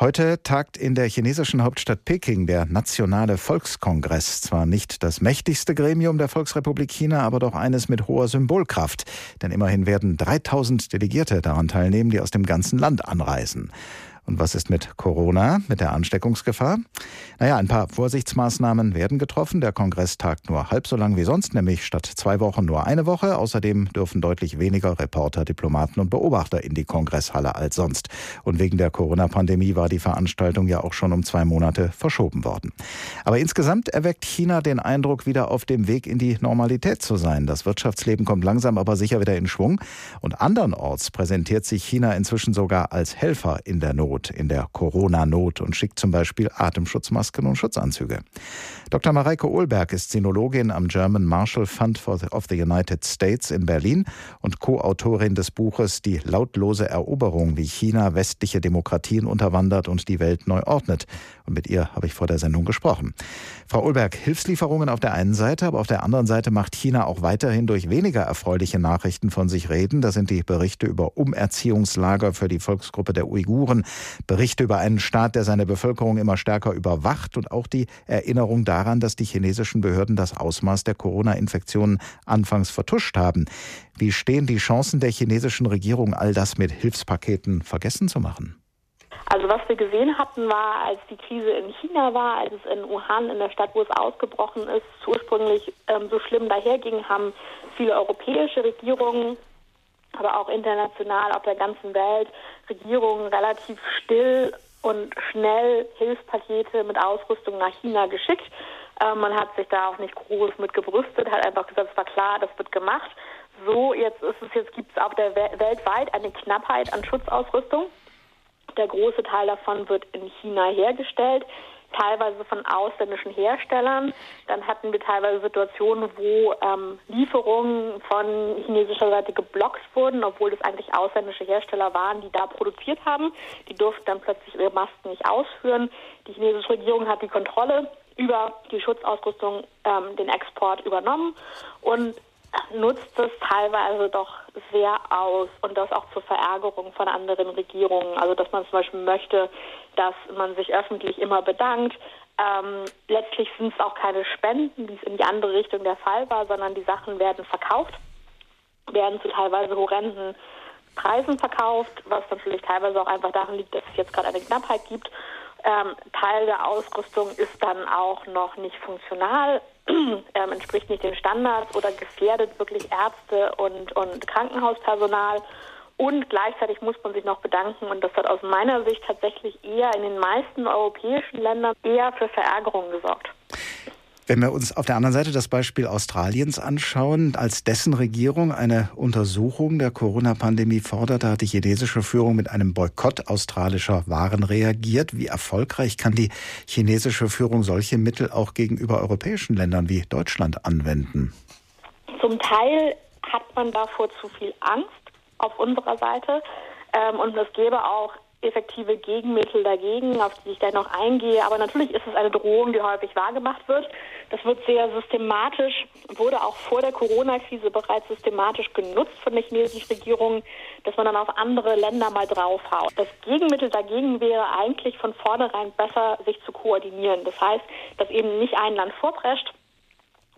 Heute tagt in der chinesischen Hauptstadt Peking der Nationale Volkskongress. Zwar nicht das mächtigste Gremium der Volksrepublik China, aber doch eines mit hoher Symbolkraft. Denn immerhin werden 3000 Delegierte daran teilnehmen, die aus dem ganzen Land anreisen. Und was ist mit Corona, mit der Ansteckungsgefahr? Naja, ein paar Vorsichtsmaßnahmen werden getroffen. Der Kongress tagt nur halb so lang wie sonst, nämlich statt zwei Wochen nur eine Woche. Außerdem dürfen deutlich weniger Reporter, Diplomaten und Beobachter in die Kongresshalle als sonst. Und wegen der Corona-Pandemie war die Veranstaltung ja auch schon um zwei Monate verschoben worden. Aber insgesamt erweckt China den Eindruck, wieder auf dem Weg in die Normalität zu sein. Das Wirtschaftsleben kommt langsam aber sicher wieder in Schwung. Und andernorts präsentiert sich China inzwischen sogar als Helfer in der Not. Not, in der Corona-Not und schickt zum Beispiel Atemschutzmasken und Schutzanzüge. Dr. Mareike Ohlberg ist Sinologin am German Marshall Fund of the United States in Berlin und Co-Autorin des Buches Die lautlose Eroberung, wie China westliche Demokratien unterwandert und die Welt neu ordnet. Und mit ihr habe ich vor der Sendung gesprochen. Frau Ohlberg, Hilfslieferungen auf der einen Seite, aber auf der anderen Seite macht China auch weiterhin durch weniger erfreuliche Nachrichten von sich reden. Das sind die Berichte über Umerziehungslager für die Volksgruppe der Uiguren, Berichte über einen Staat, der seine Bevölkerung immer stärker überwacht und auch die Erinnerung daran, dass die chinesischen Behörden das Ausmaß der Corona-Infektionen anfangs vertuscht haben. Wie stehen die Chancen der chinesischen Regierung, all das mit Hilfspaketen vergessen zu machen? Also was wir gesehen hatten, war, als die Krise in China war, als es in Wuhan, in der Stadt, wo es ausgebrochen ist, ursprünglich ähm, so schlimm daherging, haben viele europäische Regierungen aber auch international auf der ganzen Welt Regierungen relativ still und schnell Hilfspakete mit Ausrüstung nach China geschickt. Äh, man hat sich da auch nicht groß mit gebrüstet, hat einfach gesagt, es war klar, das wird gemacht. So, jetzt ist es, jetzt gibt es auf der Welt weltweit eine Knappheit an Schutzausrüstung. Der große Teil davon wird in China hergestellt teilweise von ausländischen Herstellern. Dann hatten wir teilweise Situationen, wo ähm, Lieferungen von chinesischer Seite geblockt wurden, obwohl das eigentlich ausländische Hersteller waren, die da produziert haben. Die durften dann plötzlich ihre Masken nicht ausführen. Die chinesische Regierung hat die Kontrolle über die Schutzausrüstung, ähm, den Export übernommen und nutzt es teilweise doch sehr aus und das auch zur Verärgerung von anderen Regierungen. Also dass man zum Beispiel möchte, dass man sich öffentlich immer bedankt. Ähm, letztlich sind es auch keine Spenden, wie es in die andere Richtung der Fall war, sondern die Sachen werden verkauft, werden zu teilweise horrenden Preisen verkauft, was natürlich teilweise auch einfach daran liegt, dass es jetzt gerade eine Knappheit gibt. Ähm, Teil der Ausrüstung ist dann auch noch nicht funktional, ähm, entspricht nicht den Standards oder gefährdet wirklich Ärzte und, und Krankenhauspersonal. Und gleichzeitig muss man sich noch bedanken, und das hat aus meiner Sicht tatsächlich eher in den meisten europäischen Ländern eher für Verärgerung gesorgt. Wenn wir uns auf der anderen Seite das Beispiel Australiens anschauen, als dessen Regierung eine Untersuchung der Corona-Pandemie forderte, hat die chinesische Führung mit einem Boykott australischer Waren reagiert. Wie erfolgreich kann die chinesische Führung solche Mittel auch gegenüber europäischen Ländern wie Deutschland anwenden? Zum Teil hat man davor zu viel Angst auf unserer Seite. Ähm, und es gäbe auch effektive Gegenmittel dagegen, auf die ich gleich noch eingehe. Aber natürlich ist es eine Drohung, die häufig wahrgemacht wird. Das wird sehr systematisch, wurde auch vor der Corona-Krise bereits systematisch genutzt von der chinesischen Regierung, dass man dann auf andere Länder mal draufhaut. Das Gegenmittel dagegen wäre eigentlich von vornherein besser, sich zu koordinieren. Das heißt, dass eben nicht ein Land vorprescht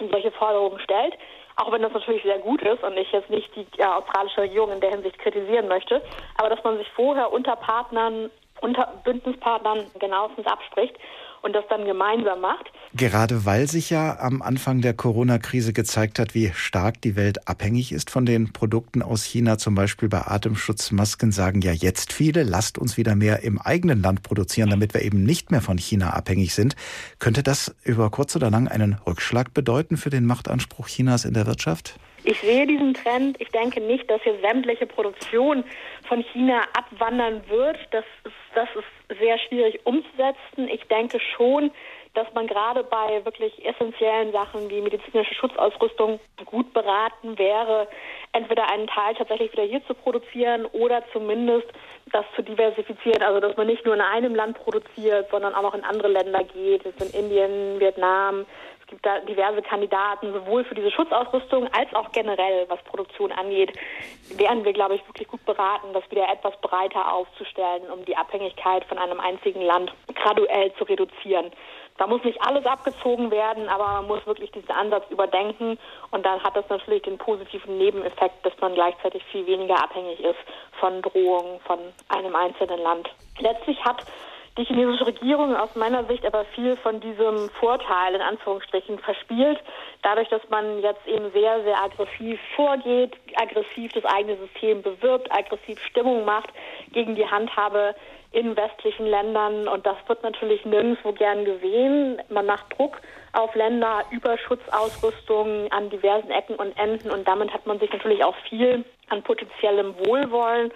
und solche Forderungen stellt, auch wenn das natürlich sehr gut ist und ich jetzt nicht die ja, australische Regierung in der Hinsicht kritisieren möchte, aber dass man sich vorher unter Partnern, unter Bündnispartnern genauestens abspricht und das dann gemeinsam macht. Gerade weil sich ja am Anfang der Corona-Krise gezeigt hat, wie stark die Welt abhängig ist von den Produkten aus China, zum Beispiel bei Atemschutzmasken, sagen ja jetzt viele, lasst uns wieder mehr im eigenen Land produzieren, damit wir eben nicht mehr von China abhängig sind. Könnte das über kurz oder lang einen Rückschlag bedeuten für den Machtanspruch Chinas in der Wirtschaft? Ich sehe diesen Trend. Ich denke nicht, dass hier sämtliche Produktion von China abwandern wird. Das ist, das ist sehr schwierig umzusetzen. Ich denke schon, dass man gerade bei wirklich essentiellen Sachen wie medizinische Schutzausrüstung gut beraten wäre, entweder einen Teil tatsächlich wieder hier zu produzieren oder zumindest das zu diversifizieren, also dass man nicht nur in einem Land produziert, sondern auch noch in andere Länder geht, jetzt in Indien, Vietnam, gibt da diverse Kandidaten, sowohl für diese Schutzausrüstung als auch generell, was Produktion angeht, wären wir, glaube ich, wirklich gut beraten, das wieder etwas breiter aufzustellen, um die Abhängigkeit von einem einzigen Land graduell zu reduzieren. Da muss nicht alles abgezogen werden, aber man muss wirklich diesen Ansatz überdenken und dann hat das natürlich den positiven Nebeneffekt, dass man gleichzeitig viel weniger abhängig ist von Drohungen von einem einzelnen Land. Letztlich hat die chinesische Regierung aus meiner Sicht aber viel von diesem Vorteil in Anführungsstrichen verspielt, dadurch, dass man jetzt eben sehr, sehr aggressiv vorgeht, aggressiv das eigene System bewirbt, aggressiv Stimmung macht gegen die Handhabe in westlichen Ländern. Und das wird natürlich nirgendwo gern gesehen. Man macht Druck auf Länder über Schutzausrüstung an diversen Ecken und Enden. Und damit hat man sich natürlich auch viel an potenziellem Wohlwollen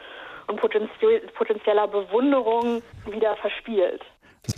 und potenzieller Bewunderung wieder verspielt.